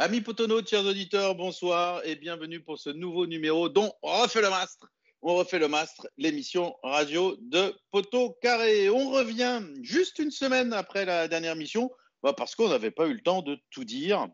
Amis Potono, chers auditeurs, bonsoir et bienvenue pour ce nouveau numéro dont on refait le mastre. On refait le mastre, l'émission radio de Poteau Carré. On revient juste une semaine après la dernière mission, bah, parce qu'on n'avait pas eu le temps de tout dire.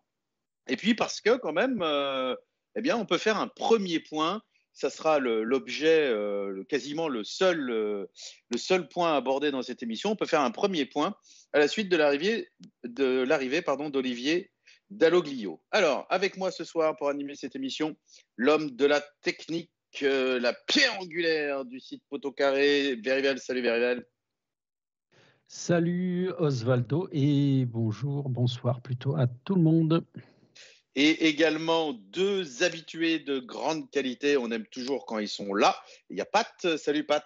Et puis parce que quand même, euh, eh bien, on peut faire un premier point. Ça sera l'objet, euh, quasiment le seul, euh, le seul point abordé dans cette émission. On peut faire un premier point à la suite de l'arrivée d'Olivier Dalloglio. Alors, avec moi ce soir pour animer cette émission, l'homme de la technique, euh, la pierre angulaire du site Poteau Carré, Verivel. Salut Verivel. Salut Osvaldo et bonjour, bonsoir plutôt à tout le monde. Et également deux habitués de grande qualité. On aime toujours quand ils sont là. Il y a Pat. Salut Pat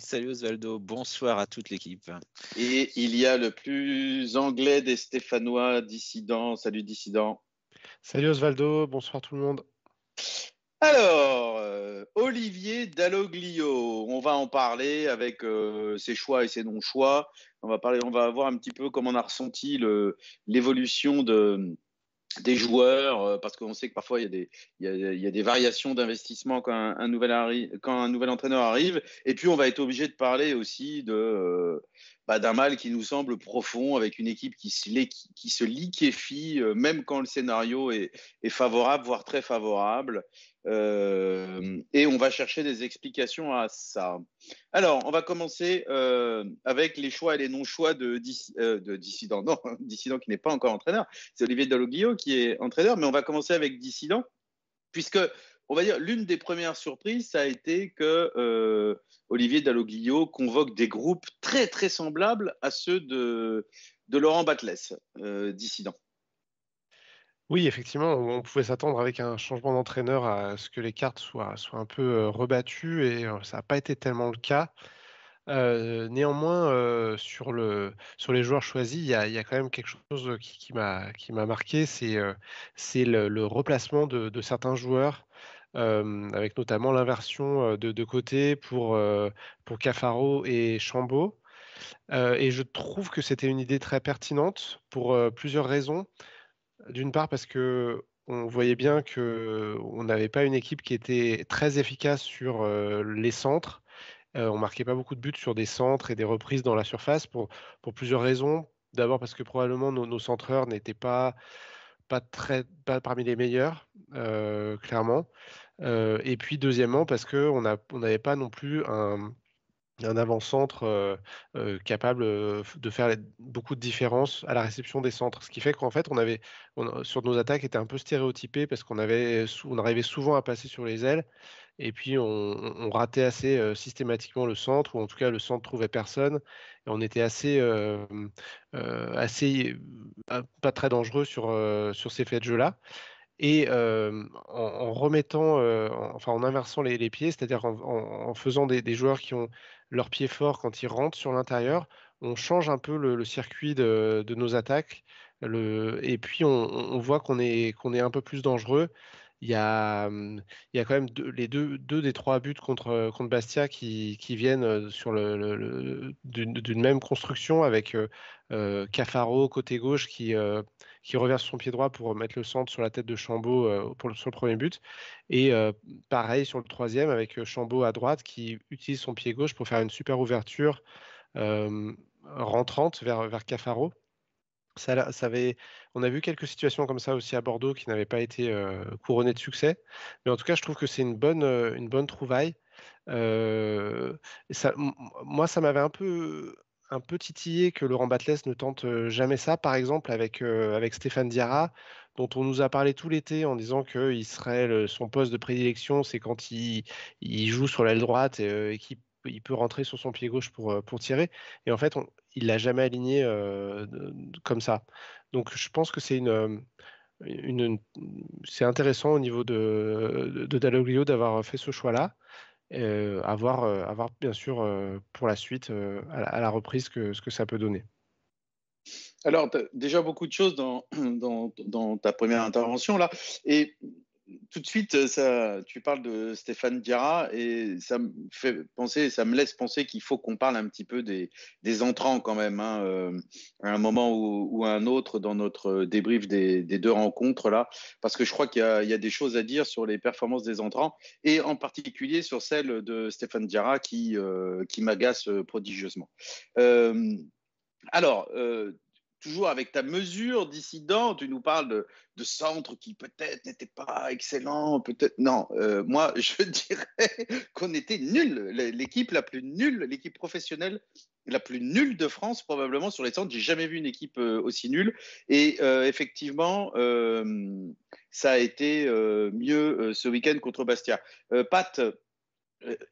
salut Osvaldo, bonsoir à toute l'équipe. Et il y a le plus anglais des Stéphanois, dissident. Salut dissident. Salut Osvaldo, bonsoir tout le monde. Alors, euh, Olivier Dalloglio, on va en parler avec euh, ses choix et ses non-choix. On va parler, on va voir un petit peu comment on a ressenti l'évolution de, des joueurs, euh, parce qu'on sait que parfois il y a des, variations d'investissement quand un, nouvel quand un nouvel entraîneur arrive. Et puis on va être obligé de parler aussi de, euh, d'un mal qui nous semble profond, avec une équipe qui se, liquéfie, euh, même quand le scénario est, favorable, voire très favorable. Euh, et on va chercher des explications à ça. Alors, on va commencer euh, avec les choix et les non-choix de, de Dissident. Non, Dissident qui n'est pas encore entraîneur. C'est Olivier Dalloglio qui est entraîneur, mais on va commencer avec Dissident, puisque on va dire l'une des premières surprises, ça a été que Olivier Dalloglio convoque des groupes très très semblables à ceux de, de Laurent Batles, Dissident. Oui, effectivement, on pouvait s'attendre avec un changement d'entraîneur à ce que les cartes soient, soient un peu euh, rebattues et euh, ça n'a pas été tellement le cas. Euh, néanmoins, sur, le, sur les joueurs choisis, il y a, quand même quelque chose qui, qui m'a marqué, c'est le, replacement de, certains joueurs, avec notamment l'inversion de, de côté pour, pour Cafaro et Chambaud. et je trouve que c'était une idée très pertinente pour plusieurs raisons. D'une part parce que on voyait bien que on n'avait pas une équipe qui était très efficace sur les centres. on marquait pas beaucoup de buts sur des centres et des reprises dans la surface pour, pour plusieurs raisons. D'abord parce que probablement nos, centreurs n'étaient pas, pas, très, pas parmi les meilleurs, clairement. et puis deuxièmement parce qu'on n'avait pas non plus un, un avant-centre capable de faire beaucoup de différence à la réception des centres. Ce qui fait qu'en fait, on avait, sur nos attaques, était un peu stéréotypé parce qu'on avait, on arrivait souvent à passer sur les ailes et puis on, ratait assez systématiquement le centre ou en tout cas le centre trouvait personne et on était assez, assez pas très dangereux sur, sur ces faits de jeu-là. Et en, remettant, enfin en inversant les, pieds, c'est-à-dire en, faisant des, joueurs qui ont leurs pieds forts quand ils rentrent sur l'intérieur, on change un peu le, circuit de, nos attaques. et puis on, voit qu'on est, qu'on est un peu plus dangereux il y a, mmh, il y a quand même deux, les deux, deux des trois buts contre, contre Bastia qui, qui viennent sur le, d'une même construction avec Cafaro côté gauche qui, qui revient sur son pied droit pour mettre le centre sur la tête de Chambaud pour le, sur le premier but. Et pareil sur le troisième avec Chambaud à droite qui utilise son pied gauche pour faire une super ouverture rentrante vers, vers Cafaro. Ça, ça avait, on a vu quelques situations comme ça aussi à Bordeaux qui n'avaient pas été couronnées de succès. Mais en tout cas, je trouve que c'est une bonne, trouvaille. moi, ça m'avait un peu, un peu titillé que Laurent Batles ne tente jamais ça, par exemple avec, avec Stéphane Diarra, dont on nous a parlé tout l'été en disant que serait son poste de prédilection, c'est quand il, il, joue sur l'aile droite et, qu'il il peut rentrer sur son pied gauche pour, pour tirer. Et en fait, il l'a jamais aligné comme ça. Donc je pense que c'est une, c'est intéressant au niveau de, de d'avoir fait ce choix-là. Euh, avoir, avoir bien sûr pour la suite à, la, reprise que, ce que ça peut donner. Alors, déjà beaucoup de choses dans, dans, ta première intervention là. Et tout de suite, ça, tu parles de Stéphane Diarra et ça me fait penser, ça me laisse penser qu'il faut qu'on parle un petit peu des, entrants quand même, hein, euh, à un moment ou, à un autre dans notre débrief des, deux rencontres là, parce que je crois qu'il y, a des choses à dire sur les performances des entrants et en particulier sur celle de Stéphane Diarra qui, euh, m'agace prodigieusement. Euh, alors, toujours avec ta mesure dissident, tu nous parles de, de centres qui peut-être n'étaient pas excellents, peut-être non. Euh, moi, je dirais qu'on était nul, l'équipe la plus nulle, l'équipe professionnelle la plus nulle de France probablement sur les centres. J'ai jamais vu une équipe euh, aussi nulle. Et euh, effectivement, ça a été mieux ce week-end contre Bastia. Pat,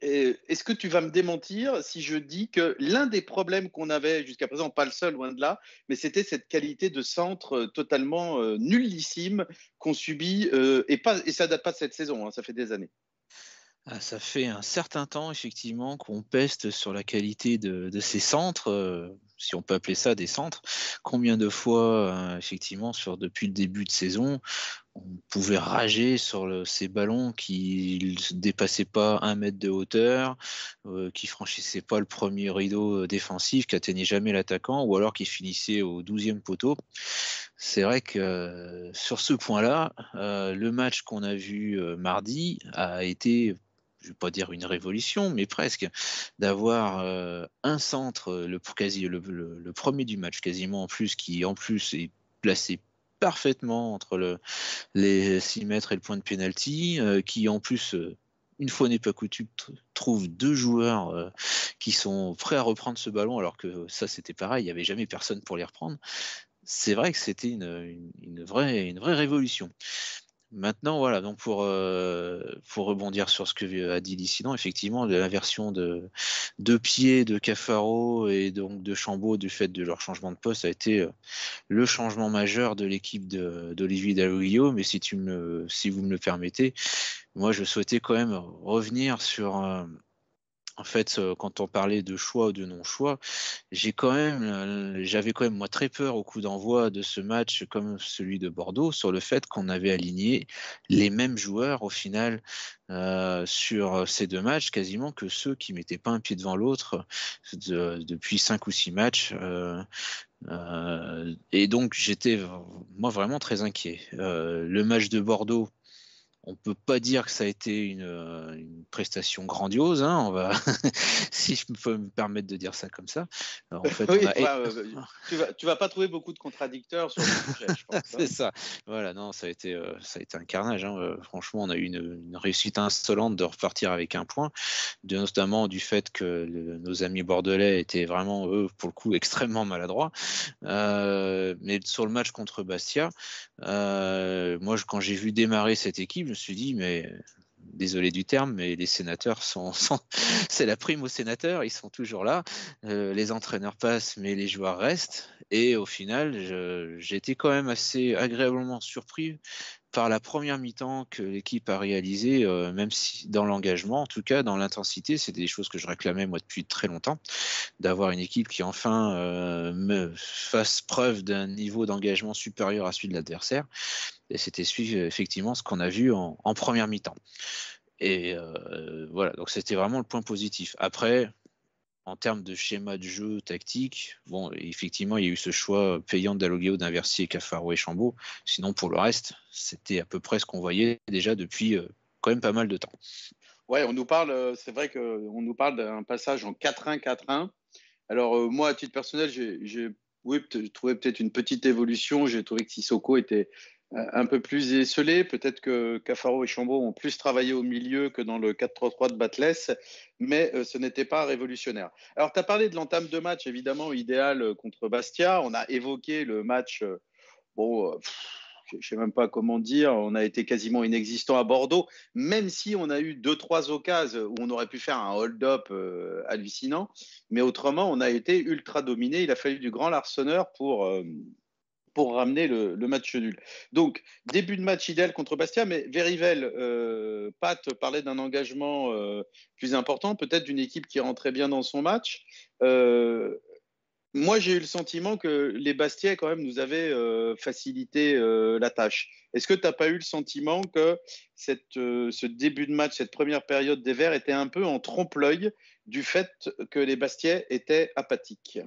est-ce que tu vas me démentir si je dis que l'un des problèmes qu'on avait jusqu'à présent, pas le seul, loin de là, mais c'était cette qualité de centre euh, totalement euh, nullissime qu'on subit, et, pas, et ça date pas de cette saison, hein, ça fait des années. Ah, ça fait un certain temps, effectivement, qu'on peste sur la qualité de, ces centres, euh, si on peut appeler ça des centres. Combien de fois, euh, effectivement, sur, depuis le début de saison, on pouvait rager sur ces ballons qui ne dépassaient pas un mètre de hauteur, euh, qui franchissaient pas le premier rideau défensif, qui atteignaient jamais l'attaquant, ou alors qui finissaient au 12e poteau. C'est vrai que sur ce point-là, le match qu'on a vu mardi a été je ne vais pas dire une révolution, mais presque, d'avoir euh, un centre, le, quasi, le, premier du match quasiment en plus, qui en plus est placé parfaitement entre le, les 6 mètres et le point de pénalty, euh, qui en plus, euh, une fois n'est pas coutume, trouve deux joueurs qui sont prêts à reprendre ce ballon, alors que ça c'était pareil, il n'y avait jamais personne pour les reprendre. C'est vrai que c'était une vraie révolution. Maintenant, voilà, donc pour, euh, pour rebondir sur ce que a dit Dissident, effectivement, l'inversion de deux pieds de Cafaro et donc de Chambaud du fait de leur changement de poste a été euh, le changement majeur de l'équipe d'Olivier Dalloglio. Mais si, tu me, si vous me le permettez, moi je souhaitais quand même revenir sur, euh, en fait, euh, quand on parlait de choix ou de non-choix, j'ai quand euh, j'avais quand même moi très peur au coup d'envoi de ce match comme celui de Bordeaux sur le fait qu'on avait aligné les mêmes joueurs au final euh, sur ces deux matchs, quasiment que ceux qui mettaient pas un pied devant l'autre depuis cinq ou six matchs. et donc j'étais moi vraiment très inquiet. le match de Bordeaux, on peut pas dire que ça a été une, euh, prestation grandiose, hein, on va, si je peux me permettre de dire ça comme ça. en fait, oui, euh, tu, vas, vas pas trouver beaucoup de contradicteurs sur le sujet, je pense. Hein. C'est ça. Voilà, non, ça a été, euh, ça a été un carnage. Hein. Franchement, on a eu une, réussite insolente de repartir avec un point, notamment du fait que nos amis bordelais étaient vraiment, eux, pour le coup, extrêmement maladroits. mais sur le match contre Bastia, moi, quand j'ai vu démarrer cette équipe, je me suis dit, mais désolé du terme, mais les sénateurs sont, c'est la prime aux sénateurs, ils sont toujours là. Euh, les entraîneurs passent, mais les joueurs restent. Et au final, été quand même assez agréablement surpris par la première mi-temps que l'équipe a réalisé, euh, même si dans l'engagement, en tout cas dans l'intensité, c'était des choses que je réclamais moi depuis très longtemps, d'avoir une équipe qui enfin euh, me fasse preuve d'un niveau d'engagement supérieur à celui de l'adversaire. Et c'était effectivement ce qu'on a vu en, première mi-temps. Et euh, voilà, donc c'était vraiment le point positif. Après, en termes de schéma de jeu tactique, bon, effectivement, il y a eu ce choix payant d'Alogueo d'inversier Cafaro et Chambaud. Sinon, pour le reste, c'était à peu près ce qu'on voyait déjà depuis euh, quand même pas mal de temps. Ouais, on nous parle, euh, c'est vrai qu'on nous parle d'un passage en 4-1-4-1. Alors, euh, moi, à titre personnel, j'ai oui, trouvé peut-être une petite évolution. J'ai trouvé que Sissoko était un peu plus esselé. Peut-être que Cafaro et Chambaud ont plus travaillé au milieu que dans le 4-3-3 de Batless, mais euh, ce n'était pas révolutionnaire. Alors, tu as parlé de l'entame de match, évidemment, idéal euh, contre Bastia. On a évoqué le match, euh, bon, je ne sais même pas comment dire, on a été quasiment inexistant à Bordeaux, même si on a eu deux, trois occasions où on aurait pu faire un hold-up hallucinant, mais autrement, on a été ultra dominé. Il a fallu du grand Larsonneur pour pour ramener le, match nul. Donc, début de match idéal contre Bastia, mais Verivel, euh, Pat parlait d'un engagement euh, plus important, peut-être d'une équipe qui rentrait bien dans son match. Euh, moi, j'ai eu le sentiment que les Bastiais, quand même, nous avaient facilité la tâche. Est-ce que tu n'as pas eu le sentiment que ce début de match, cette première période des Verts était un peu en trompe-l'œil du fait que les Bastiais étaient apathiques?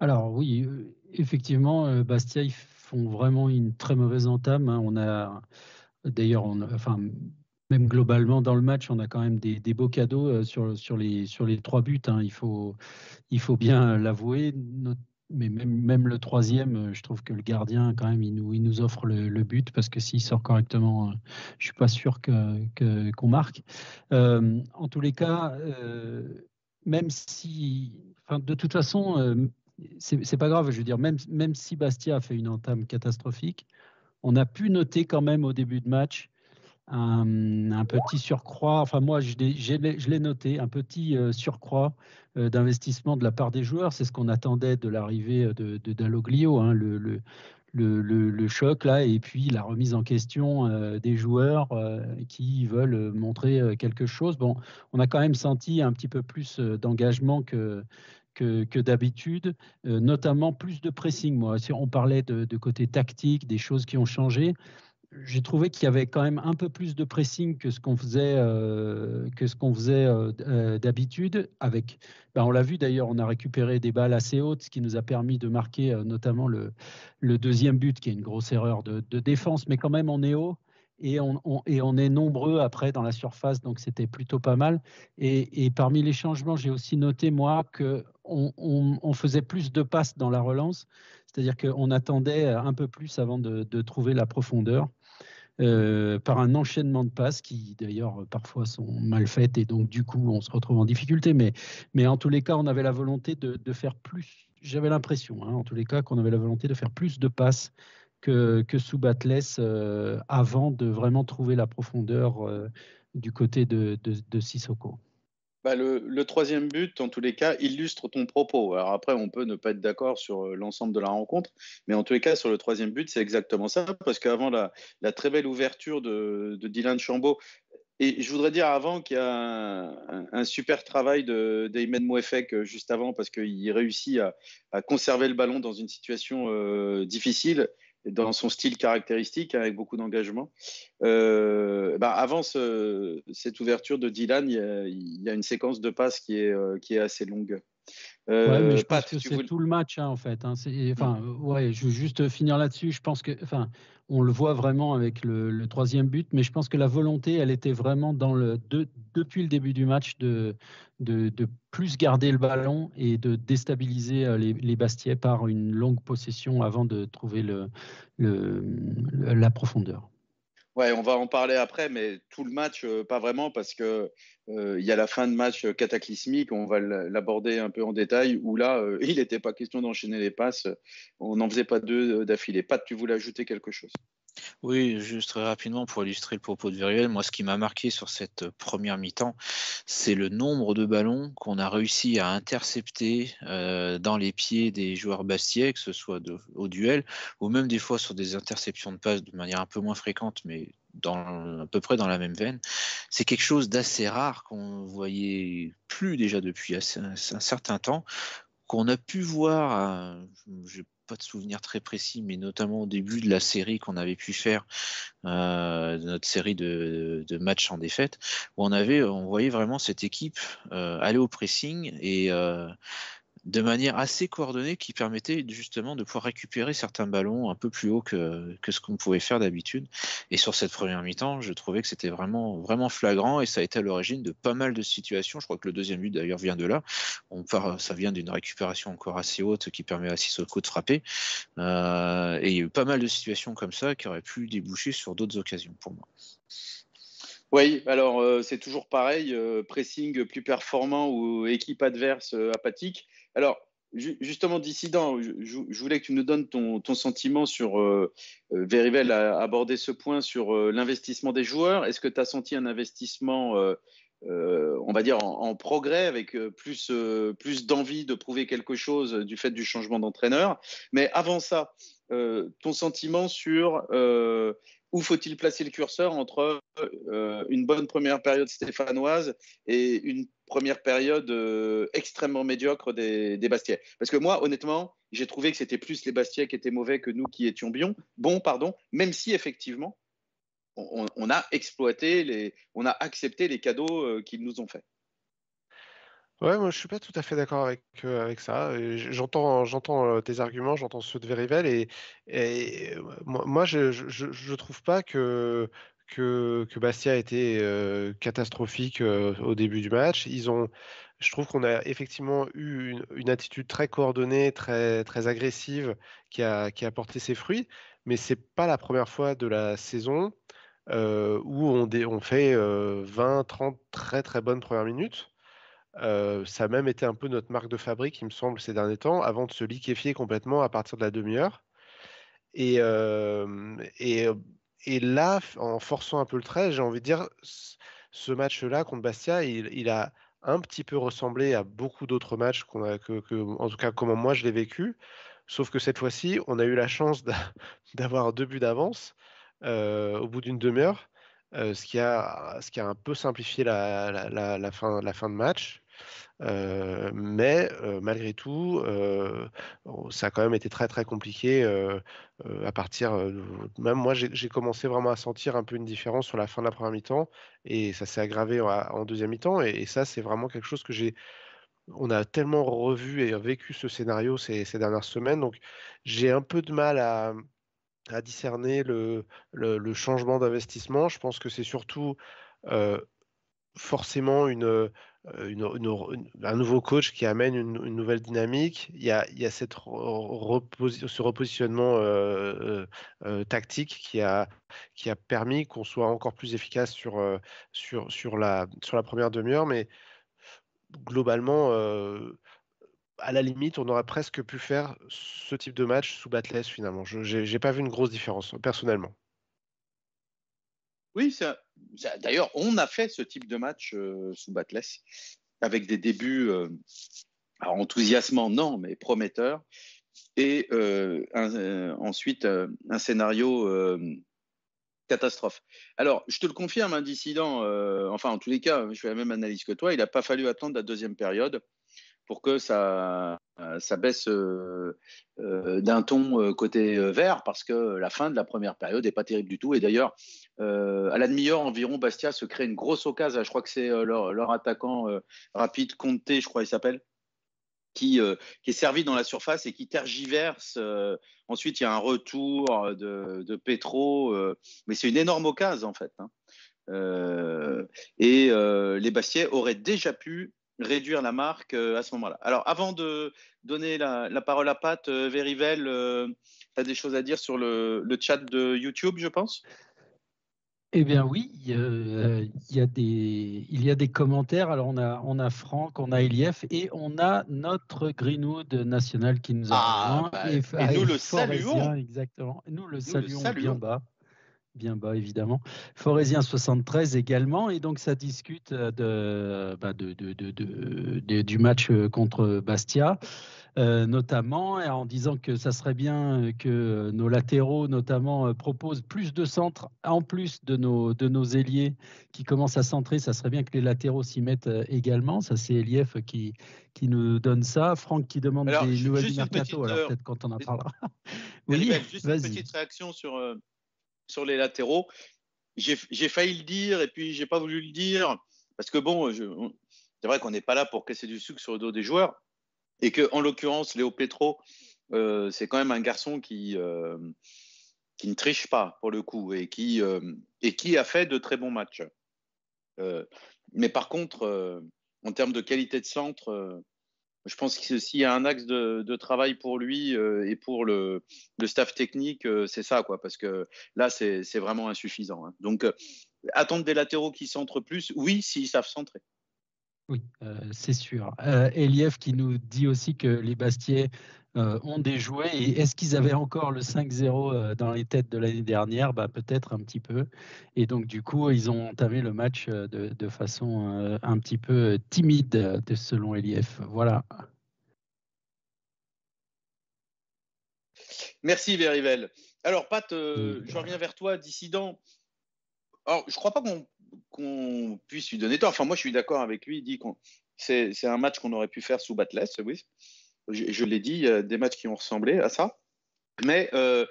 Alors oui, effectivement, Bastia, ils font vraiment une très mauvaise entame. Hein. On a d'ailleurs, enfin, même globalement dans le match, on a quand même des, beaux cadeaux euh, sur, sur, les, sur les trois buts. Hein. Il, faut, il faut bien l'avouer. Mais même, même, le troisième, euh, je trouve que le gardien, quand même, il nous, il nous offre le, but parce que s'il sort correctement, euh, je suis pas sûr qu'on marque. en tous les cas, même si, enfin, de toute façon, c'est pas grave. Je veux dire, même, même si Bastia a fait une entame catastrophique, on a pu noter quand même au début de match un, petit surcroît, enfin moi je l'ai noté, un petit euh, surcroît euh, d'investissement de la part des joueurs. C'est ce qu'on attendait de l'arrivée de, de Dalloglio, hein, le, choc là, et puis la remise en question euh, des joueurs qui veulent montrer quelque chose. Bon, on a quand même senti un petit peu plus d'engagement que, que, que d'habitude, notamment plus de pressing. Moi, si on parlait de, côté tactique, des choses qui ont changé j'ai trouvé qu'il y avait quand même un peu plus de pressing que ce qu'on faisait, euh, que ce qu'on faisait euh, euh, d'habitude. Avec, ben on l'a vu d'ailleurs, on a récupéré des balles assez hautes, ce qui nous a permis de marquer notamment le, deuxième but, qui est une grosse erreur de, défense, mais quand même on est haut. Et on, est nombreux après dans la surface, donc c'était plutôt pas mal. Et, et parmi les changements, j'ai aussi noté, moi, qu'on on, faisait plus de passes dans la relance, c'est-à-dire qu'on attendait un peu plus avant de, trouver la profondeur. Euh, par un enchaînement de passes qui d'ailleurs parfois sont mal faites et donc du coup on se retrouve en difficulté. Mais, en tous les cas, on avait la volonté de, faire plus. J'avais l'impression, hein, en tous les cas, qu'on avait la volonté de faire plus de passes que, sous Batles euh, avant de vraiment trouver la profondeur euh, du côté de, de, de Sissoko. Bah, le, troisième but, en tous les cas, illustre ton propos. Alors après, on peut ne pas être d'accord sur euh, l'ensemble de la rencontre, mais en tous les cas, sur le troisième but, c'est exactement ça, parce qu'avant la, très belle ouverture de, Dylan Chambaud, et je voudrais dire avant qu'il y a un, super travail de d'Aymen Mouefek euh, juste avant, parce qu'il réussit à, conserver le ballon dans une situation euh, difficile dans son style caractéristique, avec beaucoup d'engagement. Euh, bah, avant cette ouverture de Dylan, il y, a, une séquence de passes qui est, euh, qui est assez longue. Euh, mais je pense que c'est tout le match hein, en fait. Hein. enfin, mm. ouais, je veux juste finir là-dessus. Je pense que, enfin, on le voit vraiment avec le, troisième but, mais je pense que la volonté, elle était vraiment dans le depuis le début du match de, de, plus garder le ballon et de déstabiliser euh, les, les Bastiais par une longue possession avant de trouver le, le, la profondeur. Ouais, on va en parler après, mais tout le match, euh, pas vraiment, parce que euh, il y a la fin de match cataclysmique. On va l'aborder un peu en détail. Où là, il n'était pas question d'enchaîner les passes. On n'en faisait pas deux d'affilée. Pat, tu voulais ajouter quelque chose? Oui, juste très rapidement pour illustrer le propos de Viruel, moi ce qui m'a marqué sur cette première mi-temps, c'est le nombre de ballons qu'on a réussi à intercepter euh, dans les pieds des joueurs bastiais, que ce soit au duel ou même des fois sur des interceptions de passe de manière un peu moins fréquente, mais à peu près dans la même veine. C'est quelque chose d'assez rare qu'on voyait plus déjà depuis un, certain temps, qu'on a pu voir, je pas de souvenirs très précis, mais notamment au début de la série qu'on avait pu faire, euh, notre série de, matchs en défaite, où on avait, on voyait vraiment cette équipe euh, aller au pressing et euh, de manière assez coordonnée qui permettait justement de pouvoir récupérer certains ballons un peu plus haut que, ce qu'on pouvait faire d'habitude. Et sur cette première mi-temps, je trouvais que c'était vraiment, vraiment flagrant et ça a été à l'origine de pas mal de situations. Je crois que le deuxième but d'ailleurs vient de là. On part, ça vient d'une récupération encore assez haute qui permet à Sissoko de frapper. Euh, et il y a eu pas mal de situations comme ça qui auraient pu déboucher sur d'autres occasions pour moi. Oui, alors euh, c'est toujours pareil, euh, pressing plus performant ou équipe adverse apathique. Alors, justement, dissident, je, voulais que tu nous donnes ton, sentiment sur. Euh, euh Verivel a abordé ce point sur euh, l'investissement des joueurs. Est-ce que tu as senti un investissement, euh, on va dire, en, progrès, avec plus, plus d'envie de prouver quelque chose du fait du changement d'entraîneur? Mais avant ça, ton sentiment sur où faut-il placer le curseur entre une bonne première période stéphanoise et une première période extrêmement médiocre des, des Parce que moi, honnêtement, j'ai trouvé que c'était plus les Bastiais qui étaient mauvais que nous qui étions bons, bon, pardon, même si effectivement, on, a exploité, les, on a accepté les cadeaux euh, qu'ils nous ont faits. Ouais, moi je suis pas tout à fait d'accord avec, euh, avec ça. J'entends, j'entends tes arguments, j'entends ceux de Verivel et, moi, je, je, trouve pas que, que, Bastia a été catastrophique au début du match. Ils ont, je trouve qu'on a effectivement eu une, attitude très coordonnée, très, très agressive qui a, qui a porté ses fruits, mais c'est pas la première fois de la saison où on, on fait 20, euh, 30 très très bonnes premières minutes. Ça a même été un peu notre marque de fabrique, il me semble, ces derniers temps, avant de se liquéfier complètement à partir de la demi-heure. Et, là, en forçant un peu le trait, j'ai envie de dire, ce match-là contre Bastia, il, a un petit peu ressemblé à beaucoup d'autres matchs a, en tout cas, comment moi je l'ai vécu. Sauf que cette fois-ci, on a eu la chance d'avoir deux buts d'avance au bout d'une demi-heure, ce, qui a, un peu simplifié la fin de match. Mais malgré tout, ça a quand même été très très compliqué à partir. même moi, j'ai commencé vraiment à sentir un peu une différence sur la fin de la première mi-temps et ça s'est aggravé en, deuxième mi-temps. Et, ça, c'est vraiment quelque chose que j'ai. On a tellement revu et vécu ce scénario ces, dernières semaines, donc j'ai un peu de mal à, discerner le, changement d'investissement. Je pense que c'est surtout forcément une, un nouveau coach qui amène une, nouvelle dynamique. Il y a, il y a cette ce repositionnement tactique qui a, qui a permis qu'on soit encore plus efficace sur, sur, sur, la, sur la première demi-heure. Mais globalement, à la limite, on aurait presque pu faire ce type de match sous Batless finalement. Je n'ai pas vu une grosse différence personnellement. Oui, d'ailleurs, on a fait ce type de match euh, sous Batless avec des débuts euh, enthousiasmants, non, mais prometteurs. Et euh, ensuite, un scénario catastrophe. Alors, je te le confirme, un dissident, enfin, en tous les cas, je fais la même analyse que toi, il n'a pas fallu attendre la deuxième période pour que ça, ça baisse euh, euh, d'un ton euh, côté vert, parce que la fin de la première période n'est pas terrible du tout. Et d'ailleurs, à la demi-heure environ, Bastia se crée une grosse occasion. Je crois que c'est leur, attaquant rapide, Conte, je crois il s'appelle. Qui, qui, est servi dans la surface et qui tergiverse. ensuite, il y a un retour de, de Petro, mais c'est une énorme occasion en fait. Hein. et les Bastiais auraient déjà pu réduire la marque euh, à ce moment-là. Alors, avant de donner la, parole à Pat, euh, Verivel, euh, tu as des choses à dire sur le, chat de YouTube, je pense? Eh bien oui, il y, a des, il y a des commentaires. Alors on a, on a Franck, on a Elief et on a notre Greenwood national qui nous a ah, bah, et, nous le saluons. Exactement. Nous le saluons bien bas bien bas évidemment. Forésien 73 également, et donc ça discute euh, bah, de, de, du match euh, contre Bastia, euh, notamment en disant que ça serait bien que nos latéraux notamment proposent plus de centres en plus de nos, de nos ailiers qui commencent à centrer, ça serait bien que les latéraux s'y mettent également. Ça c'est Elief qui, qui nous donne ça. Franck qui demande des nouvelles mercato, alors peut-être quand on en parlera. oui, juste une petite réaction sur sur les latéraux. J'ai failli le dire et puis j'ai pas voulu le dire parce que bon, c'est vrai qu'on n'est pas là pour casser du sucre sur le dos des joueurs et que en l'occurrence Léo Petro, euh, c'est quand même un garçon qui euh, qui ne triche pas pour le coup et qui euh, et qui a fait de très bons matchs. mais par contre, en termes de qualité de centre, je pense que s'il y a un axe de, travail pour lui euh, et pour le, staff technique, euh, c'est ça, quoi, parce que là, c'est vraiment insuffisant. Hein. Donc, euh, attendre des latéraux qui centrent plus, oui, s'ils savent centrer. Oui, c'est sûr. Elief qui nous dit aussi que les Bastiais ont des jouets. Et est-ce qu'ils avaient encore le 5-0 dans les têtes de l'année dernière? Bah, Peut-être un petit peu. Et donc, du coup, ils ont entamé le match de, façon un petit peu timide, selon Elief. Voilà. Merci Verivel. Alors Pat, je reviens vers toi, dissident. Alors, je crois pas qu'on puisse lui donner tort. Enfin, moi, je suis d'accord avec lui. Il dit qu'on c'est un match qu'on aurait pu faire sous Batless, oui. Je, l'ai dit, des matchs qui ont ressemblé à ça. Mais euh,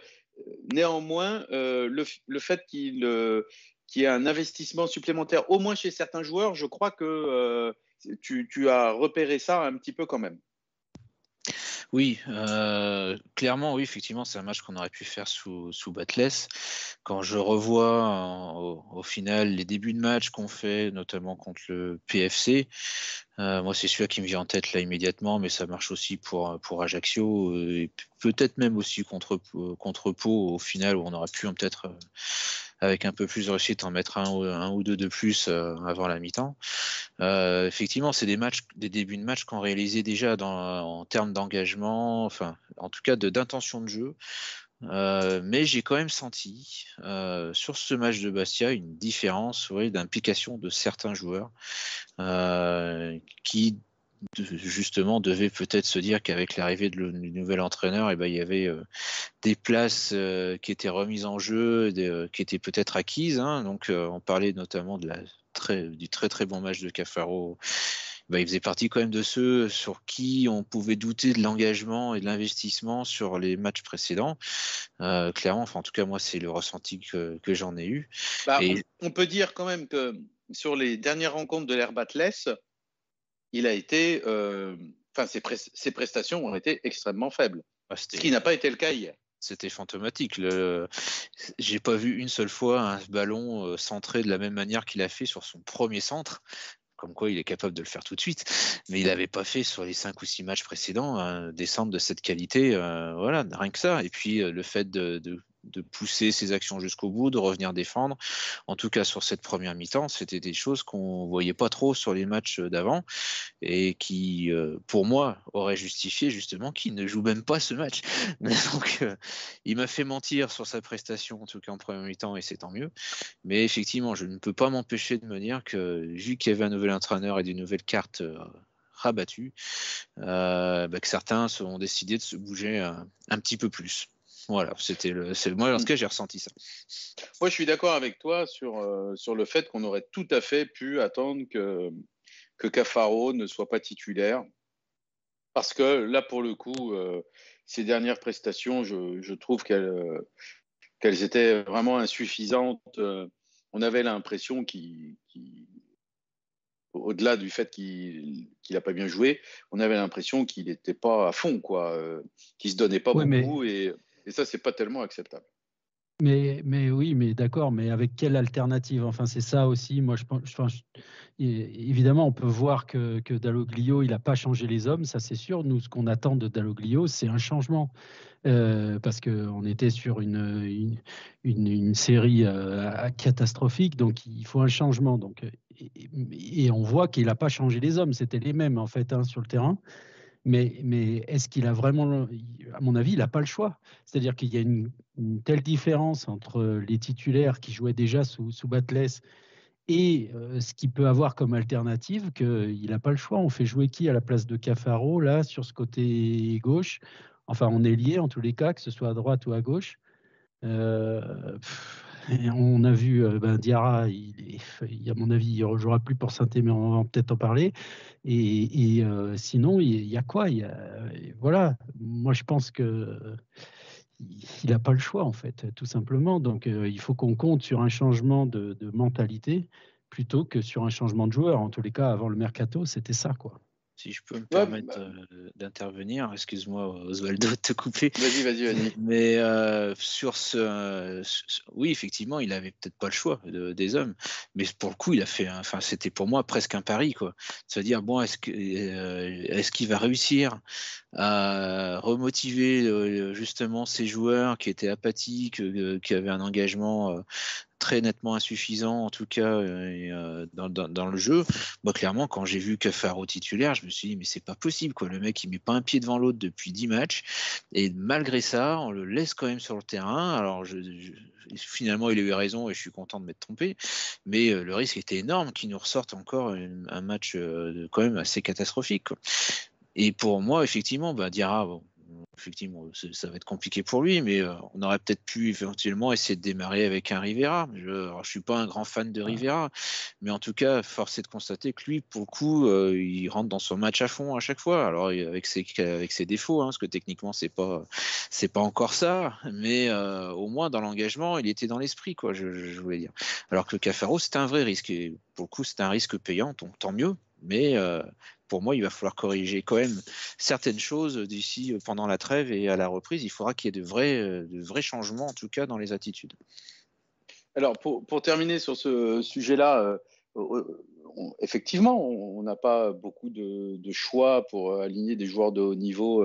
néanmoins, euh, le, fait euh, qu'il y ait un investissement supplémentaire, au moins chez certains joueurs, je crois que tu, tu, as repéré ça un petit peu quand même. Oui, euh, clairement, oui, effectivement, c'est un match qu'on aurait pu faire sous, sous Batless. Quand je revois au, final les débuts de match qu'on fait, notamment contre le PFC, euh, moi c'est celui qui me vient en tête là immédiatement, mais ça marche aussi pour, pour Ajaccio et peut-être même aussi contre, contre Pau au final où on aurait pu peut-être avec un peu plus de réussite en mettre un, ou deux de plus euh, avant la mi-temps. Euh, effectivement, c'est des matchs, des débuts de match qu'on réalisait déjà en termes d'engagement, enfin, en tout cas d'intention de, jeu. Euh, mais j'ai quand même senti sur ce match de Bastia une différence d'implication de certains joueurs qui justement devait peut-être se dire qu'avec l'arrivée du nouvel entraîneur, et eh ben, il y avait euh, des places euh, qui étaient remises en jeu, euh, qui étaient peut-être acquises. Hein. Donc on parlait notamment de la très, du très très bon match de Cafaro. Ben, il faisait partie quand même de ceux sur qui on pouvait douter de l'engagement et de l'investissement sur les matchs précédents. clairement, enfin, en tout cas moi c'est le ressenti que, que j'en ai eu. Bah, on peut dire quand même que sur les dernières rencontres de l'Air Batless, il a été, euh, enfin, ses, prestations ont été extrêmement faibles. Ah, ce qui n'a pas été le cas hier. C'était fantomatique. Le... J'ai pas vu une seule fois un ballon euh, centré de la même manière qu'il a fait sur son premier centre comme quoi il est capable de le faire tout de suite, mais il n'avait pas fait sur les cinq ou six matchs précédents un des centres de cette qualité, euh, voilà, rien que ça. Et puis le fait de, de pousser ses actions jusqu'au bout, de revenir défendre. En tout cas, sur cette première mi-temps, c'était des choses qu'on voyait pas trop sur les matchs d'avant et qui, euh, pour moi, auraient justifié justement qu'il ne joue même pas ce match. Donc, euh, il m'a fait mentir sur sa prestation, en tout cas en première mi-temps, et c'est tant mieux. Mais effectivement, je ne peux pas m'empêcher de me dire que, vu qu'il y avait un nouvel entraîneur et des nouvelles cartes euh, rabattues, bah, que certains ont décidé de se bouger un petit peu plus. Voilà, c'était le. Moi, en tout cas, j'ai ressenti ça. Moi, je suis d'accord avec toi sur, euh, sur le fait qu'on aurait tout à fait pu attendre que, que Cafaro ne soit pas titulaire. Parce que là, pour le coup, euh, ces dernières prestations, je, je trouve qu'elles euh, qu'elles étaient vraiment insuffisantes. on avait l'impression qu'il. au-delà du fait qu'il n'a pas bien joué, on avait l'impression qu'il n'était pas à fond, quoi, qu'il se donnait pas beaucoup. Et et ça, c'est pas tellement acceptable. Mais, mais oui, mais d'accord, mais avec quelle alternative? Enfin, c'est ça aussi. Moi, je pense. évidemment, on peut voir que, que Dalloglio, il n'a pas changé les hommes, ça c'est sûr. Nous, ce qu'on attend de Dalloglio, c'est un changement. Euh, parce qu'on était sur une, une, une, série euh, catastrophique, donc il faut un changement. Donc, et, on voit qu'il n'a pas changé les hommes, c'était les mêmes en fait hein, sur le terrain. Mais, est-ce qu'il a vraiment, à mon avis, il n'a pas le choix. C'est-à-dire qu'il y a une, telle différence entre les titulaires qui jouaient déjà sous, sous Batless et euh, ce qu'il peut avoir comme alternative qu'il n'a pas le choix. On fait jouer qui à la place de Cafaro, là, sur ce côté gauche? Enfin, on est lié en tous les cas, que ce soit à droite ou à gauche. Euh, on a vu euh, ben, Diarra, il, à mon avis, il ne rejouera plus pour saint mais on va peut-être en parler. Et, euh, sinon, il, y a quoi? Voilà, moi je pense que il n'a pas le choix en fait, tout simplement. Donc euh, il faut qu'on compte sur un changement de, de, mentalité plutôt que sur un changement de joueur. En tous les cas, avant le mercato, c'était ça quoi. Si je peux me permettre bah euh, d'intervenir, excuse-moi Oswaldo de te couper. Vas-y, vas-y, vas-y. Mais euh, sur ce, oui, effectivement, il avait peut-être pas le choix des hommes, mais pour le coup, il a fait, enfin, c'était pour moi presque un pari, quoi. C'est-à-dire, bon, euh, est-ce qu'il va réussir à remotiver justement ces joueurs qui étaient apathiques, qui avaient un engagement très nettement insuffisant, en tout cas euh, euh, dans, le jeu. Moi, clairement, quand j'ai vu Cafaro titulaire, je me suis dit, mais c'est pas possible, quoi. Le mec, il met pas un pied devant l'autre depuis 10 matchs. Et malgré ça, on le laisse quand même sur le terrain. Alors, finalement, il a eu raison et je suis content de m'être trompé. Mais euh, le risque était énorme qu'il nous ressorte encore un match quand même assez catastrophique. Et pour moi, effectivement, bah, Diarra, bon, effectivement, ça va être compliqué pour lui, mais euh, on aurait peut-être pu éventuellement essayer de démarrer avec un Rivera. Je ne suis pas un grand fan de Rivera, mais en tout cas, force est de constater que lui, pour le coup, euh, il rentre dans son match à fond à chaque fois. Alors avec ses, avec ses défauts, hein, parce que techniquement, c'est pas c'est pas encore ça, mais euh, au moins dans l'engagement, il était dans l'esprit, quoi. Je, je, voulais dire. Alors que Cafaro, c'est un vrai risque. Et pour le coup, c'est un risque payant, donc tant mieux. Mais pour moi, il va falloir corriger quand même certaines choses d'ici euh, pendant la trêve et à la reprise. Il faudra qu'il y ait de vrais, euh, de vrais changements, en tout cas, dans les attitudes. Alors, pour, pour terminer sur ce sujet-là, euh, effectivement, on n'a pas beaucoup de, choix pour aligner des joueurs de haut niveau,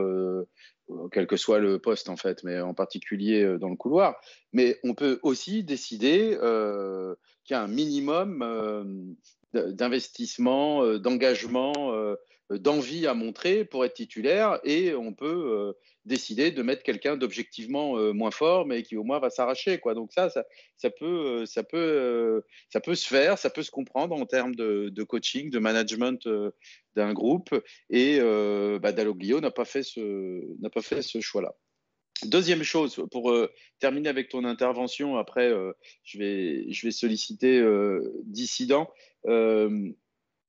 quel que soit le poste, en fait, mais en particulier dans le couloir. Mais on peut aussi décider qu'il y a un minimum d'investissement, euh, d'engagement, euh, d'envie à montrer pour être titulaire et on peut euh, décider de mettre quelqu'un d'objectivement moins fort mais qui au moins va s'arracher quoi. Donc ça ça, peut ça peut ça peut se faire ça peut se comprendre en termes de, coaching de management d'un groupe et bah, Dalloglio n'a pas fait ce n'a pas fait ce choix là Deuxième chose, pour terminer avec ton intervention, après je, vais, je vais solliciter euh,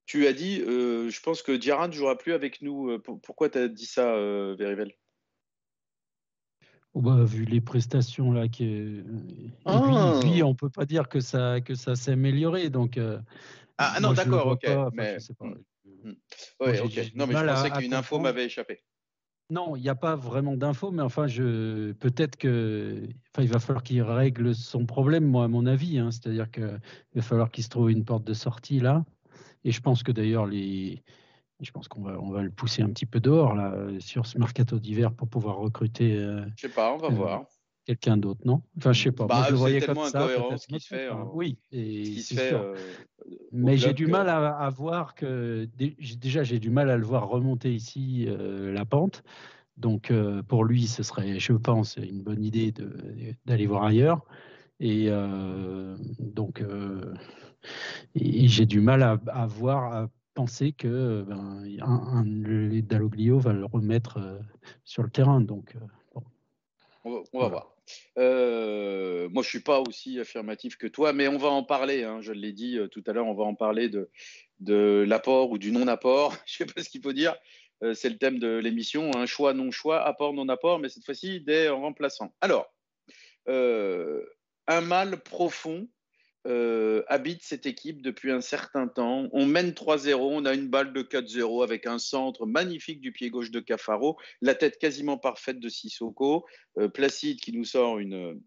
tu as dit, je pense que Diarra ne jouera plus avec nous. pourquoi tu as dit ça, Verivel? Oh bah, Vu les prestations là, qui, ah. on ne peut pas dire que ça, que ça s'est amélioré. Donc, ah non, d'accord, ok. mais... Ouais, ok. Non, mais je pensais qu'une info m'avait échappé. Non, il n'y a pas vraiment d'infos, mais enfin, je peut-être que, enfin, il va falloir qu'il règle son problème, moi, à mon avis. Hein. C'est-à-dire qu'il va falloir qu'il se trouve une porte de sortie là. Et je pense que d'ailleurs, les, je pense qu'on va, on va le pousser un petit peu dehors là sur ce mercato d'hiver pour pouvoir recruter. Euh, je sais pas, on va euh, voir quelqu'un d'autre, non? Enfin, je sais pas. Bah, Moi, je le voyais comme ça. Ce qui se fait, hein. Oui, et c'est sûr. Euh, Mais j'ai du mal à, voir que déjà j'ai du mal à le voir remonter ici euh, la pente. Donc euh, pour lui, ce serait, je pense, une bonne idée d'aller voir ailleurs. Et donc j'ai du mal à, voir, à penser que ben, un, un, Dalloglio va le remettre sur le terrain. Donc on va, voir. Euh, moi, je suis pas aussi affirmatif que toi, mais on va en parler. Hein, je l'ai dit euh, tout à l'heure, on va en parler de, de l'apport ou du non-apport. je sais pas ce qu'il faut dire. Euh, c'est le thème de l'émission. Un choix, non-choix, apport, non-apport, mais cette fois-ci des remplaçants. Alors, un mal profond euh, habite cette équipe depuis un certain temps. On mène 3-0, on a une balle de 4-0 avec un centre magnifique du pied gauche de Cafaro, la tête quasiment parfaite de Sissoko, euh, Placide qui nous sort une,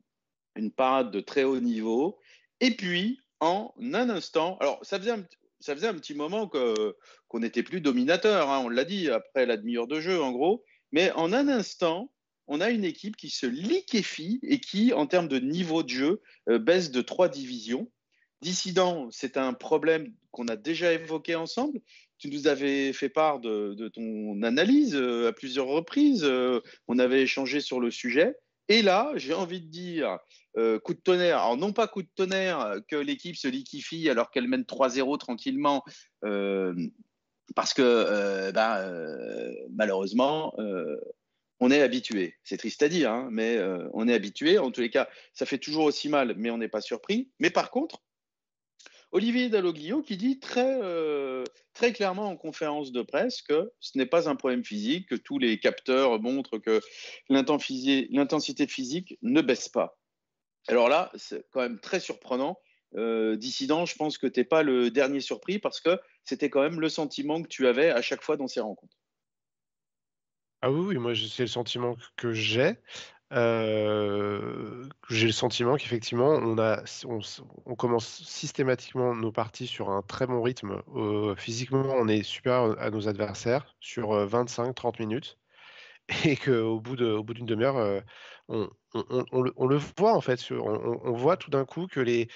une parade de très haut niveau. Et puis, en un instant, alors ça faisait un, ça faisait un petit moment qu'on n'était plus dominateur, hein, on l'a dit après la demi-heure de jeu en gros, mais en un instant, on a une équipe qui se liquéfie et qui, en termes de niveau de jeu, euh, baisse de trois divisions. Dissident, c'est un problème qu'on a déjà évoqué ensemble. Tu nous avais fait part de, ton analyse euh, à plusieurs reprises. Euh, on avait échangé sur le sujet. Et là, j'ai envie de dire, coup de tonnerre. Alors, non pas coup de tonnerre que l'équipe se liquéfie alors qu'elle mène 3-0 tranquillement, parce que ben, malheureusement, on est habitué. C'est triste à dire, hein, mais euh, on est habitué. En tous les cas, ça fait toujours aussi mal, mais on n'est pas surpris. Mais par contre, Olivier Dalloglio qui dit très, euh, clairement en conférence de presse que ce n'est pas un problème physique, que tous les capteurs montrent que l'intensité physique ne baisse pas. Alors là, c'est quand même très surprenant. Euh, dissident, je pense que tu n'es pas le dernier surpris parce que c'était quand même le sentiment que tu avais à chaque fois dans ces rencontres. Ah oui, oui, moi c'est le sentiment que j'ai. j'ai le sentiment qu'effectivement on on commence systématiquement nos parties sur un très bon rythme. physiquement, on est supérieur à nos adversaires sur, 25-30 minutes et qu'au bout de au bout d'une demi-heure, on le voit en fait on voit tout d'un coup que les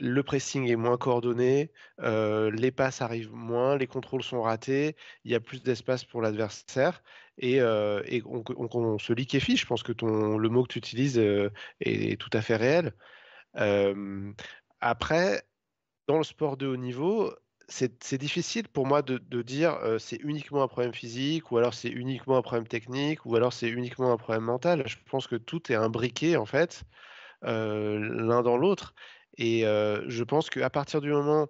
le pressing est moins coordonné, les passes arrivent moins, les contrôles sont ratés, il y a plus d'espace pour l'adversaire et, on, se liquéfie. Je pense que le mot que tu utilises est, tout à fait réel. après, dans le sport de haut niveau, c'est difficile pour moi de, dire c'est uniquement un problème physique ou alors c'est uniquement un problème technique ou alors c'est uniquement un problème mental. Je pense que tout est imbriqué en fait l'un dans l'autre et je pense qu'à partir du moment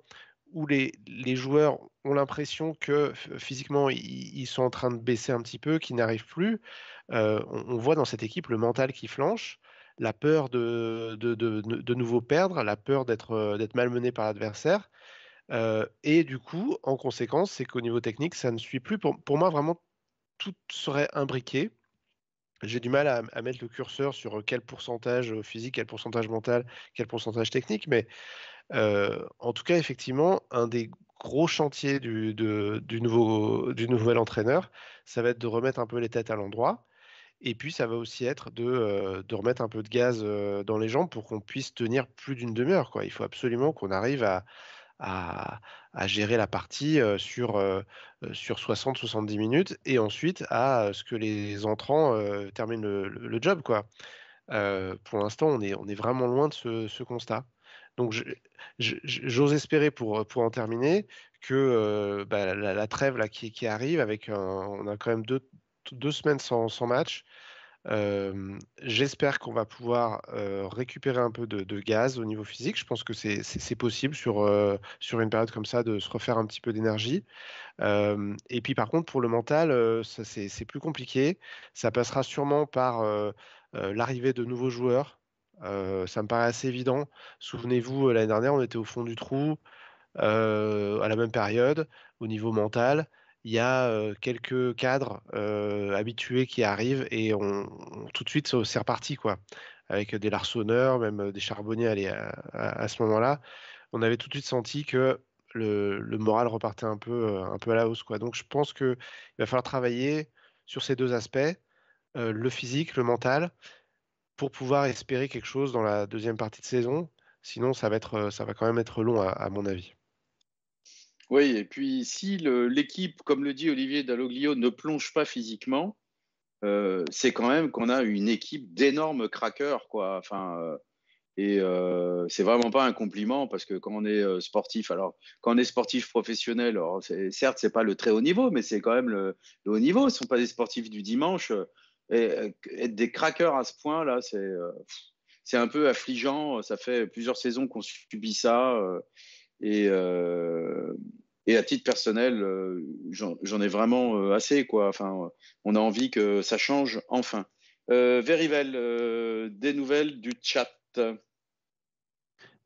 où les, joueurs ont l'impression que physiquement ils, sont en train de baisser un petit peu, qu'ils n'arrivent plus, on, voit dans cette équipe le mental qui flanche la peur de, de, nouveau perdre, la peur d'être malmené par l'adversaire. et du coup, en conséquence, c'est qu'au niveau technique, ça ne suit plus. Pour, moi, vraiment, tout serait imbriqué. J'ai du mal à, mettre le curseur sur quel pourcentage physique, quel pourcentage mental, quel pourcentage technique, mais en tout cas, effectivement, un des gros chantiers du, nouveau, du nouvel entraîneur, ça va être de remettre un peu les têtes à l'endroit. Et puis, ça va aussi être de, remettre un peu de gaz dans les jambes pour qu'on puisse tenir plus d'une demi-heure. Il faut absolument qu'on arrive à, à, gérer la partie sur, sur 60-70 minutes et ensuite à ce que les entrants terminent le, job. Quoi. pour l'instant, on est, on est vraiment loin de ce, constat. Donc, j'ose espérer pour, pour en terminer que bah, la, trêve là, qui, qui arrive, avec on a quand même deux, deux semaines sans, match. J'espère qu'on va pouvoir récupérer un peu de, gaz au niveau physique. Je pense que c'est possible sur, sur une période comme ça de se refaire un petit peu d'énergie. et puis par contre, pour le mental, c'est plus compliqué. Ça passera sûrement par l'arrivée de nouveaux joueurs. ça me paraît assez évident. Souvenez-vous, l'année dernière, on était au fond du trou à la même période au niveau mental il y a quelques cadres habitués qui arrivent et on, tout de suite c'est reparti quoi. Avec des larçonneurs, même des charbonniers à, ce moment-là, on avait tout de suite senti que le, moral repartait un peu, un peu à la hausse quoi. Donc je pense qu'il va falloir travailler sur ces deux aspects, le physique, le mental, pour pouvoir espérer quelque chose dans la deuxième partie de saison. Sinon, ça va, être, ça va quand même être long à mon avis. Oui, et puis si l'équipe, comme le dit Olivier Dalloglio, ne plonge pas physiquement, euh, c'est quand même qu'on a une équipe d'énormes craqueurs, quoi. Enfin, euh, et euh, c'est vraiment pas un compliment parce que quand on est euh, sportif, alors quand on est sportif professionnel, alors certes c'est pas le très haut niveau, mais c'est quand même le, haut niveau. Ce sont pas des sportifs du dimanche. Être des craqueurs à ce point là, c'est c'est un peu affligeant. Ça fait plusieurs saisons qu'on subit ça. Et, et à titre personnel, euh, j'en ai vraiment euh, assez. Quoi. Enfin, on a envie que ça change enfin. Euh, Verivel, des nouvelles du chat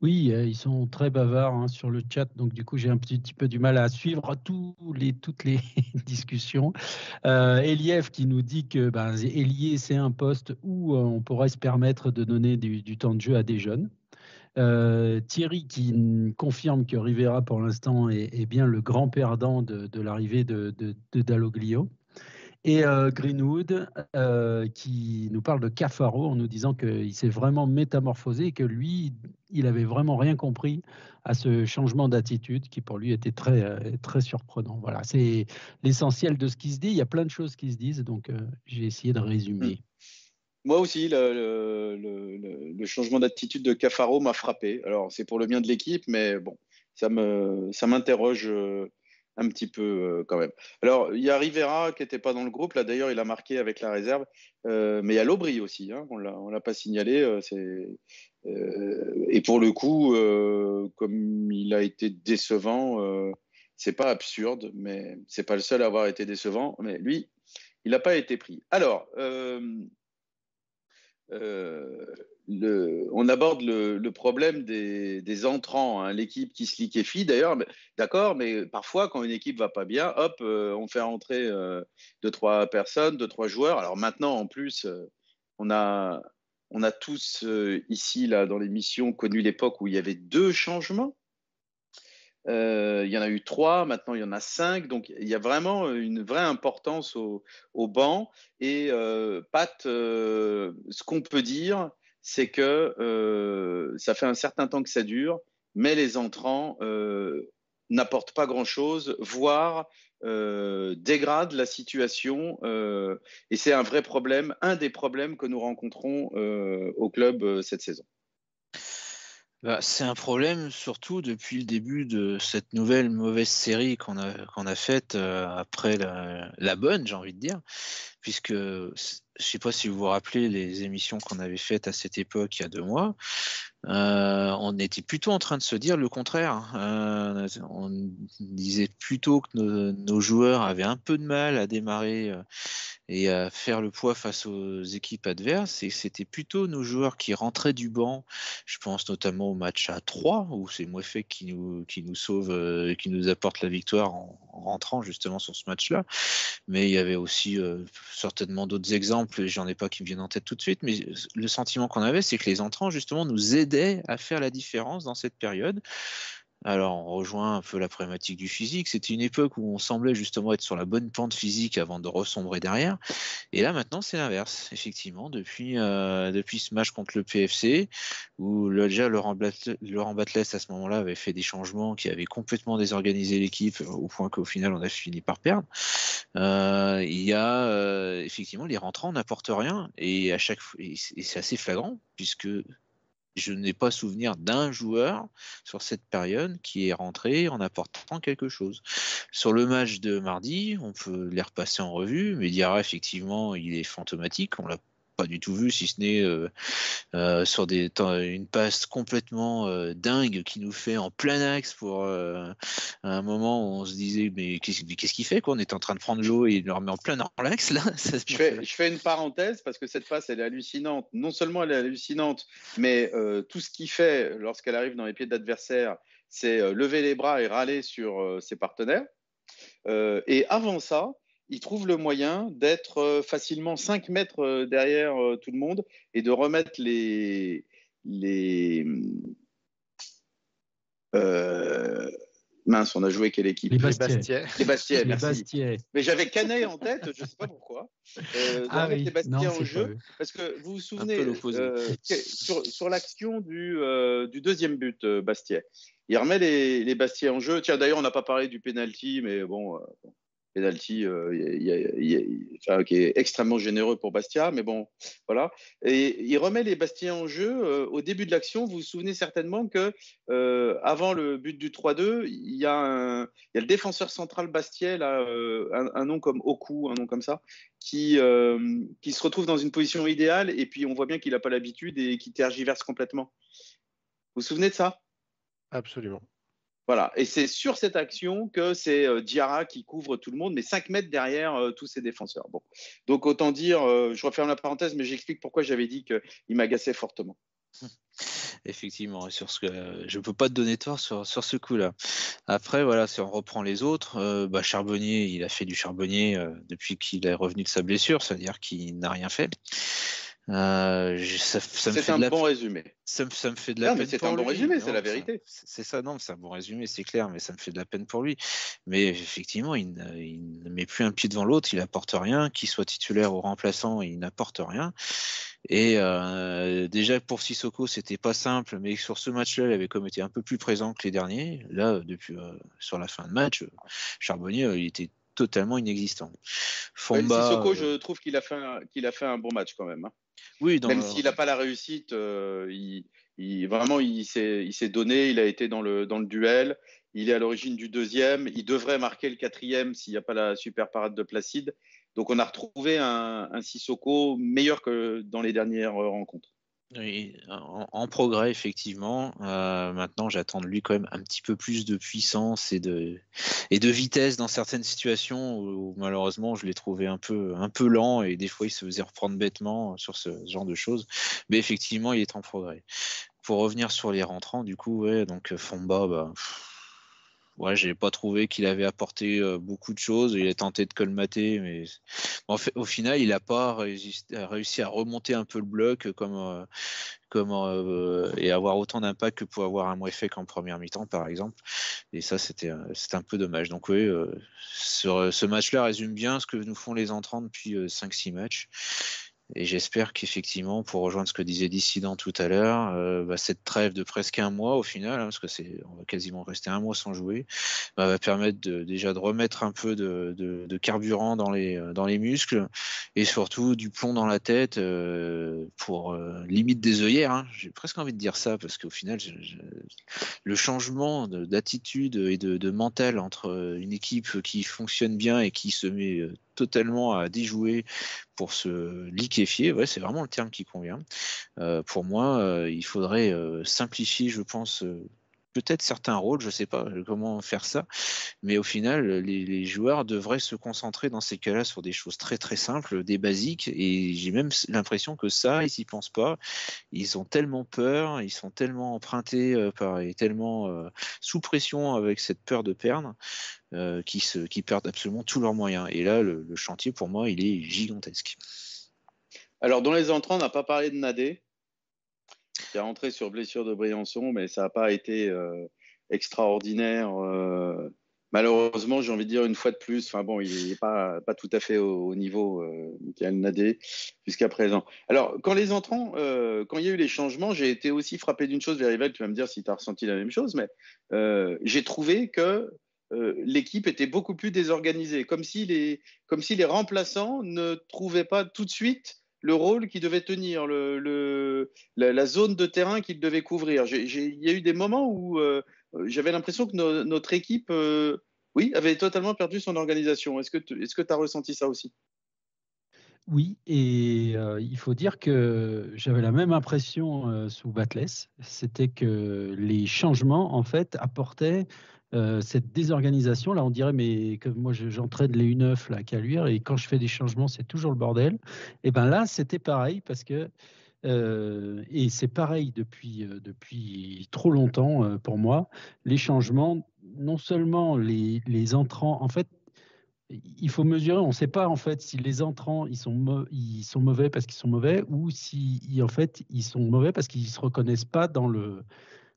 oui, ils sont très bavards hein, sur le chat, donc du coup j'ai un petit, peu du mal à suivre toutes les discussions. Euh, Eliev qui nous dit que ben, c'est un poste où on pourrait se permettre de donner du temps de jeu à des jeunes. Euh, Thierry qui confirme que Rivera, pour l'instant, est, bien le grand perdant de, l'arrivée de, de, Dalloglio. Et euh, Greenwood euh, qui nous parle de Cafaro en nous disant qu'il s'est vraiment métamorphosé et que lui, il avait vraiment rien compris à ce changement d'attitude qui pour lui était très, très surprenant. Voilà, c'est l'essentiel de ce qui se dit. Il y a plein de choses qui se disent, donc j'ai essayé de résumer. Moi aussi, le, changement d'attitude de Cafaro m'a frappé. Alors, c'est pour le bien de l'équipe, mais bon, ça me, ça m'interroge euh, un petit peu euh, quand même. Alors, il y a Rivera qui n'était pas dans le groupe. Là, d'ailleurs, il a marqué avec la réserve. Euh, mais il y a Lobry aussi. Hein, on ne l'a pas signalé. et pour le coup, comme il a été décevant, c'est pas absurde, mais c'est pas le seul à avoir été décevant. Mais lui, il n'a pas été pris. Alors, le, on aborde le, problème des, entrants, hein, l'équipe qui se liquéfie d'ailleurs, d'accord, mais parfois quand une équipe va pas bien, hop, euh, on fait rentrer euh, deux, trois personnes, deux, trois joueurs. Alors maintenant, en plus, on a, on a tous ici, là, dans l'émission, connu l'époque où il y avait deux changements. Euh, il y en a eu trois, maintenant il y en a cinq. Donc il y a vraiment une vraie importance au, banc. Et euh, Pat, euh, ce qu'on peut dire, c'est que ça fait un certain temps que ça dure, mais les entrants n'apportent pas grand-chose, voire dégradent la situation. et c'est un vrai problème, un des problèmes que nous rencontrons au club cette saison. Bah, c'est un problème surtout depuis le début de cette nouvelle mauvaise série qu'on a, qu'on a faite euh, après la, bonne, j'ai envie de dire, puisque je ne sais pas si vous vous rappelez les émissions qu'on avait faites à cette époque il y a deux mois. Euh, on était plutôt en train de se dire le contraire. Euh, on disait plutôt que nos, joueurs avaient un peu de mal à démarrer et à faire le poids face aux équipes adverses. Et c'était plutôt nos joueurs qui rentraient du banc. Je pense notamment au match à 3, où c'est Mouefek qui nous, qui nous sauve, et qui nous apporte la victoire en, rentrant justement sur ce match-là. Mais il y avait aussi certainement d'autres exemples, j'en ai pas qui me viennent en tête tout de suite, mais le sentiment qu'on avait, c'est que les entrants justement nous aidaient à faire la différence dans cette période. Alors, on rejoint un peu la problématique du physique. C'était une époque où on semblait justement être sur la bonne pente physique avant de ressombrer derrière. Et là, maintenant, c'est l'inverse. Effectivement, depuis, euh, depuis ce match contre le PFC, où déjà Laurent, Batles, à ce moment-là, avait fait des changements qui avaient complètement désorganisé l'équipe, au point qu'au final, on a fini par perdre. Euh, il y a euh, effectivement les rentrants n'apportent rien. Et à chaque et c'est assez flagrant, puisque je n'ai pas souvenir d'un joueur sur cette période qui est rentré en apportant quelque chose. Sur le match de mardi, on peut les repasser en revue, mais Diarra, effectivement, il est fantomatique. On l'a pas du tout vu, si ce n'est euh, euh, sur des, une passe complètement euh, dingue qui nous fait en plein axe pour un moment où on se disait mais qu'est-ce qu'il fait quoi? On est en train de prendre l'eau et il le remet en plein dans l'axe là. je, fais, je, fais, une parenthèse parce que cette passe elle est hallucinante. Non seulement elle est hallucinante, mais tout ce qu'il fait lorsqu'elle arrive dans les pieds d'adversaire, c'est lever les bras et râler sur ses partenaires. et avant ça, il trouve le moyen d'être euh, facilement 5 mètres euh, derrière euh, tout le monde et de remettre les. les mince, on a joué quelle équipe? Les Bastiais. Les Bastiais, merci. Mais j'avais Canet en tête, je ne sais pas pourquoi. ah oui. les Bastiais en jeu. Parce que vous vous souvenez, sur, l'action du, du, deuxième but, Bastiais, il remet les, les Bastiais en jeu. Tiens, d'ailleurs, on n'a pas parlé du penalty, mais bon, penalty euh, qui est extrêmement généreux pour Bastia, mais bon, voilà. Et il remet les Bastiens en jeu euh, au début de l'action. Vous vous souvenez certainement que euh, avant le but du 3-2, il y, a le défenseur central Bastier, là, un, nom comme Oku, un nom comme ça, qui, qui se retrouve dans une position idéale et puis on voit bien qu'il n'a pas l'habitude et qui tergiverse complètement. Vous vous souvenez de ça? Absolument. Voilà, et c'est sur cette action que c'est euh, Diarra qui couvre tout le monde, mais 5 mètres derrière euh, tous ses défenseurs. Donc autant dire, euh, je referme la parenthèse, mais j'explique pourquoi j'avais dit qu'il m'agaçait fortement. Effectivement, sur ce que je peux pas te donner tort sur, sur ce coup-là. Après, voilà, si on reprend les autres, bah, Charbonnier, il a fait du Charbonnier depuis qu'il est revenu de sa blessure, c'est-à-dire qu'il n'a rien fait. Euh, c'est un bon résumé. Ça, me fait de la peine. C'est un bon résumé, c'est la vérité. C'est ça, non, c'est un bon résumé, c'est clair, mais ça me fait de la peine pour lui. Mais effectivement, il ne, met plus un pied devant l'autre, il n'apporte rien, qu'il soit titulaire ou remplaçant, il n'apporte rien. Et euh, déjà pour Sissoko, c'était pas simple, mais sur ce match-là, il avait comme été un peu plus présent que les derniers. Là, depuis euh, sur la fin de match, Charbonnier, il était totalement inexistant. Fomba, Sissoko, je trouve qu'il a fait un, qu'il a fait un bon match quand même. Hein. Oui, même s'il n'a pas la réussite, euh, il, vraiment il s'est donné, il a été dans le, dans le duel, il est à l'origine du deuxième, il devrait marquer le quatrième s'il n'y a pas la super parade de Placide. Donc on a retrouvé un, un Sissoko meilleur que dans les dernières rencontres. En, progrès, effectivement. Euh, maintenant, j'attends de lui quand même un petit peu plus de puissance et de, vitesse dans certaines situations où, malheureusement je l'ai trouvé un peu, lent et des fois il se faisait reprendre bêtement sur ce genre de choses. Mais effectivement, il est en progrès. Pour revenir sur les rentrants, du coup, ouais, donc Fomba, bah, ouais, j'ai pas trouvé qu'il avait apporté euh, beaucoup de choses. Il a tenté de colmater, mais au final, il n'a pas réussi, à remonter un peu le bloc comme, euh, comme euh, et avoir autant d'impact que pour avoir un effet qu'en première mi-temps, par exemple. Et ça, c'était un peu dommage. Donc oui, ce match-là résume bien ce que nous font les entrants depuis 5-6 matchs. Et j'espère qu'effectivement, pour rejoindre ce que disait Dissident tout à l'heure, bah, cette trêve de presque un mois au final, hein, parce que c'est, on va quasiment rester un mois sans jouer, bah, va permettre déjà de remettre un peu de, carburant dans les, dans les muscles et surtout du plomb dans la tête pour limite des œillères. Hein. J'ai presque envie de dire ça parce qu'au final, le changement d'attitude et de, mental entre une équipe qui fonctionne bien et qui se met totalement à déjouer pour se liquéfier, ouais, c'est vraiment le terme qui convient. pour moi, il faudrait simplifier, je pense, peut-être certains rôles, je ne sais pas euh, comment faire ça, mais au final, les, joueurs devraient se concentrer dans ces cas-là sur des choses très très simples, des basiques, et j'ai même l'impression que ça, ils n'y pensent pas. Ils ont tellement peur, ils sont tellement empruntés euh, par, et tellement euh, sous pression avec cette peur de perdre, qu'ils perdent absolument tous leurs moyens. Et là, le, le, chantier, pour moi, il est gigantesque. Alors, dans les entrants, on n'a pas parlé de Nadé qui est rentré sur blessure de Briançon, mais ça n'a pas été euh, extraordinaire. Euh, malheureusement, j'ai envie de dire une fois de plus, enfin bon, il n'est pas, tout à fait au, niveau euh, Michael Nadé jusqu'à présent. Alors, quand les entrants, quand il y a eu les changements, j'ai été aussi frappé d'une chose, Verivel, tu vas me dire si tu as ressenti la même chose, mais j'ai trouvé que l'équipe était beaucoup plus désorganisée, comme si, les, comme si les remplaçants ne trouvaient pas tout de suite le rôle qu'il devait tenir, le, la, zone de terrain qu'il devait couvrir. Il y a eu des moments où euh, j'avais l'impression que notre équipe, euh, oui, avait totalement perdu son organisation. Est-ce que tu as ressenti ça aussi? Oui, et euh, il faut dire que j'avais la même impression sous Batless, c'était que les changements, en fait, apportaient euh, cette désorganisation, là, on dirait, mais moi, j'entraîne les U9 là, qu'à luire, et quand je fais des changements, c'est toujours le bordel. Et ben là, c'était pareil parce que euh, et c'est pareil depuis, euh, depuis trop longtemps pour moi. Les changements, non seulement les, les, entrants, en fait, il faut mesurer. On ne sait pas en fait si les entrants ils sont, ils sont mauvais parce qu'ils sont mauvais ou si en fait ils sont mauvais parce qu'ils se reconnaissent pas dans le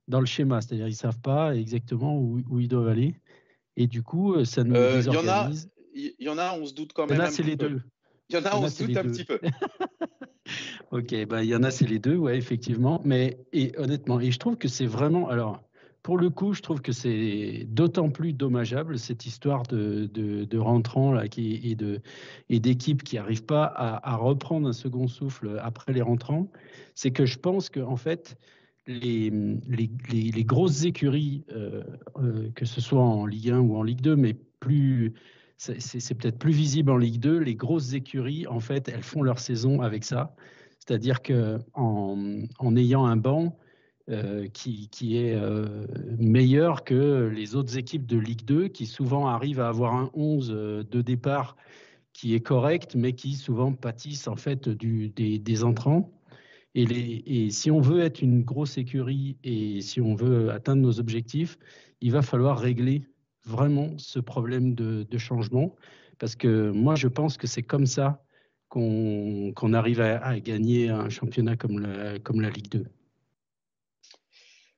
dans le schéma, c'est-à-dire ils savent pas exactement où, où, ils doivent aller. Et du coup, euh, ça nous euh, désorganise. Il y, en a, on se doute quand même. Il y en a, c'est les deux. Il y en a, on se doute un petit peu. ok, bah, il y en a, c'est les deux, ouais, effectivement. Mais et honnêtement, et je trouve que c'est vraiment. Alors, pour le coup, je trouve que c'est d'autant plus dommageable cette histoire de, de, de rentrants là, qui, et de et d'équipes qui n'arrivent pas à, à, reprendre un second souffle après les rentrants. C'est que je pense que en fait, les, les, grosses écuries, euh, euh, que ce soit en Ligue 1 ou en Ligue 2, mais plus c'est peut-être plus visible en Ligue 2, les grosses écuries, en fait, elles font leur saison avec ça. C'est-à-dire qu'en en, ayant un banc euh, qui, qui, est meilleur que les autres équipes de Ligue 2, qui souvent arrivent à avoir un 11 de départ qui est correct, mais qui souvent pâtissent en fait du, des entrants. Et, si on veut être une grosse écurie et si on veut atteindre nos objectifs, il va falloir régler vraiment ce problème de, changement. Parce que moi, je pense que c'est comme ça qu'on arrive à, gagner un championnat comme la, comme la Ligue 2.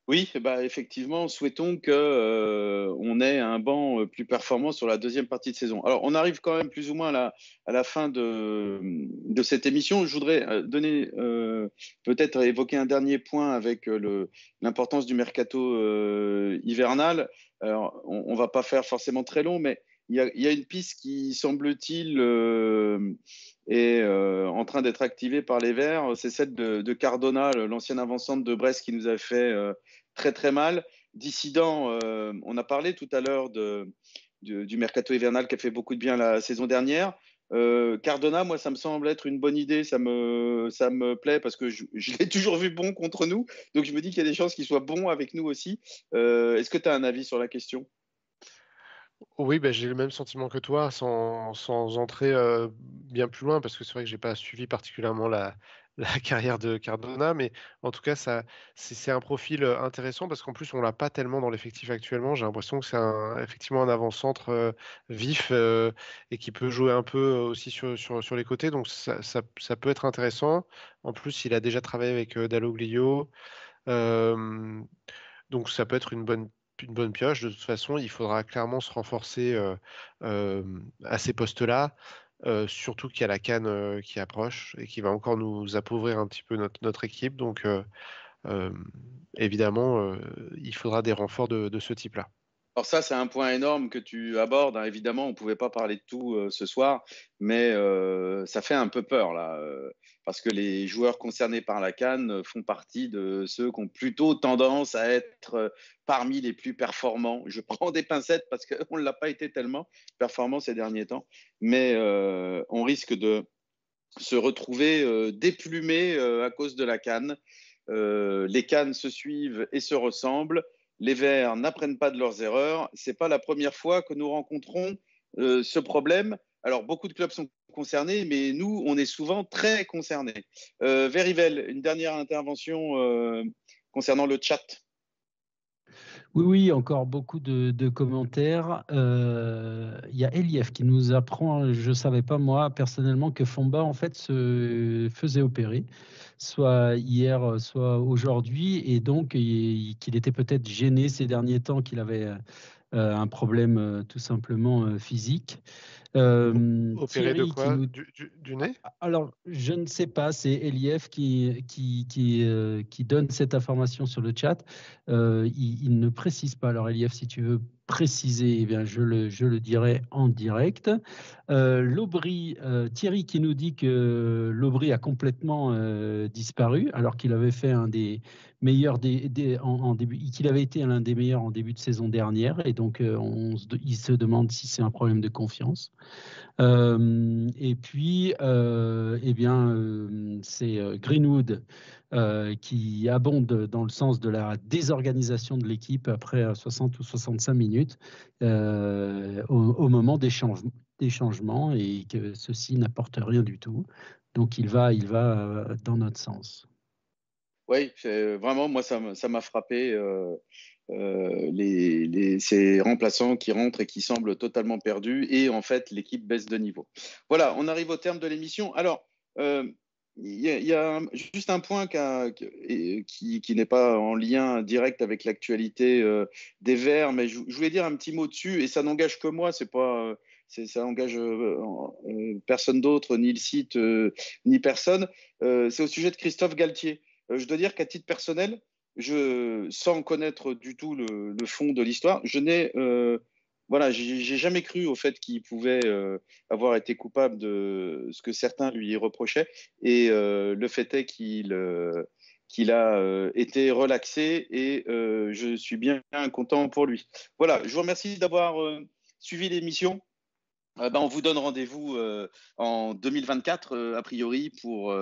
Oui, bah effectivement, souhaitons qu'on euh, ait un banc euh, plus performant sur la deuxième partie de saison. Alors, on arrive quand même plus ou moins à la, fin de, cette émission. Je voudrais euh, donner, peut-être évoquer un dernier point avec l'importance du mercato hivernal. Alors, on, ne va pas faire forcément très long, mais il y a, une piste qui, semble-t-il, est en train d'être activée par les Verts. C'est celle de, Cardona, l'ancien avant-centre de Brest qui nous a fait très très mal. Dissident, euh, on a parlé tout à l'heure de, du mercato hivernal qui a fait beaucoup de bien la saison dernière. Euh, Cardona, moi, ça me semble être une bonne idée. Ça me, ça me plaît parce que je, l'ai toujours vu bon contre nous. Donc, je me dis qu'il y a des chances qu'il soit bon avec nous aussi. Euh, est-ce que tu as un avis sur la question? Oui, ben, j'ai le même sentiment que toi, sans, entrer bien plus loin, parce que c'est vrai que je n'ai pas suivi particulièrement la, carrière de Cardona, mais en tout cas, c'est un profil intéressant parce qu'en plus, on l'a pas tellement dans l'effectif actuellement. J'ai l'impression que c'est effectivement un avant-centre vif et qui peut jouer un peu aussi sur, les côtés, donc ça, ça, peut être intéressant. En plus, il a déjà travaillé avec Dalloglio, donc ça peut être une bonne une bonne pioche. De toute façon, il faudra clairement se renforcer à ces postes-là. surtout qu'il y a la canne qui approche et qui va encore nous appauvrir un petit peu notre, notre équipe. Donc, évidemment, il faudra des renforts de ce type-là. Alors ça, c'est un point énorme que tu abordes. Hein. Évidemment, on ne pouvait pas parler de tout euh, ce soir, mais euh, ça fait un peu peur là, euh, parce que les joueurs concernés par la Cannes font partie de ceux qui ont plutôt tendance à être parmi les plus performants. Je prends des pincettes parce qu'on ne l'a pas été tellement performant ces derniers temps, mais on risque de se retrouver déplumé à cause de la Cannes. les Cannes se suivent et se ressemblent les Verts n'apprennent pas de leurs erreurs. Ce n'est pas la première fois que nous rencontrons euh, ce problème. Alors, beaucoup de clubs sont concernés, mais nous, on est souvent très concernés. Euh, une dernière intervention euh, concernant le chat. Oui, oui, encore beaucoup de, commentaires. Euh, il y a Elief qui nous apprend, je ne savais pas moi personnellement, que Fomba en fait se faisait opérer, soit hier, soit aujourd'hui, et donc qu'il était peut-être gêné ces derniers temps, qu'il avait euh, un problème euh, tout simplement physique. Euh, Opéré de quoi? du, nez? Alors, je ne sais pas, c'est Elief qui, qui, qui, euh, qui, donne cette information sur le chat. Euh, il, ne précise pas. Alors, Elief, si tu veux préciser, eh bien, je, le, je le dirai en direct. L'Aubry, Thierry qui nous dit que l'Aubry a complètement disparu, alors qu'il avait fait un des meilleurs des, en, début, qu'il avait été l'un des meilleurs en début de saison dernière, et donc on, il se demande si c'est un problème de confiance. Euh, et puis, euh, eh bien, euh, c'est Greenwood qui abonde dans le sens de la désorganisation de l'équipe après 60 ou 65 minutes au, moment des, des changements et que ceci n'apporte rien du tout. Donc, il va, il va dans notre sens. Oui, vraiment, moi, ça m'a frappé. Euh, les, ces remplaçants qui rentrent et qui semblent totalement perdus, et en fait, l'équipe baisse de niveau. Voilà, on arrive au terme de l'émission. Alors, euh, il y, a juste un point qui, qui, n'est pas en lien direct avec l'actualité euh, des Verts, mais je, voulais dire un petit mot dessus, et ça n'engage que moi, c'est pas, ça engage personne d'autre, ni le site, ni personne. c'est au sujet de Christophe Galtier. Je dois dire qu'à titre personnel, sans connaître du tout le, fond de l'histoire, je n'ai euh, voilà, j'ai jamais cru au fait qu'il pouvait euh, avoir été coupable de ce que certains lui reprochaient. Et euh, le fait est qu'il qu'il a été relaxé et je suis bien content pour lui. Voilà, je vous remercie d'avoir suivi l'émission. Euh, ben, on vous donne rendez-vous euh, en 2024, euh, a priori, pour,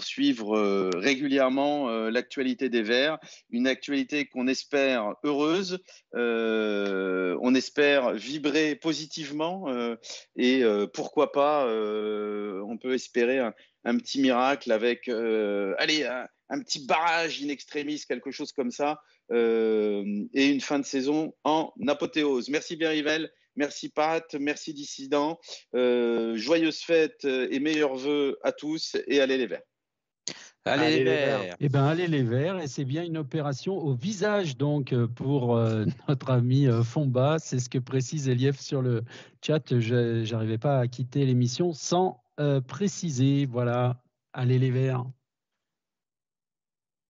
suivre régulièrement l'actualité des Verts. Une actualité qu'on espère heureuse, on espère vibrer positivement et pourquoi pas, on peut espérer un, petit miracle avec allez, un, petit barrage in extremis, quelque chose comme ça, et une fin de saison en apothéose. Merci bien, Yvel. Merci Pat, merci Dissident. Euh, joyeuses fêtes et meilleurs voeux à tous et allez les Verts. Allez, les verts. Eh ben, allez les verts. Et c'est bien une opération au visage donc pour euh, notre ami euh, Fomba. C'est ce que précise Elief sur le chat. Je n'arrivais pas à quitter l'émission sans préciser. Voilà. Allez les verts.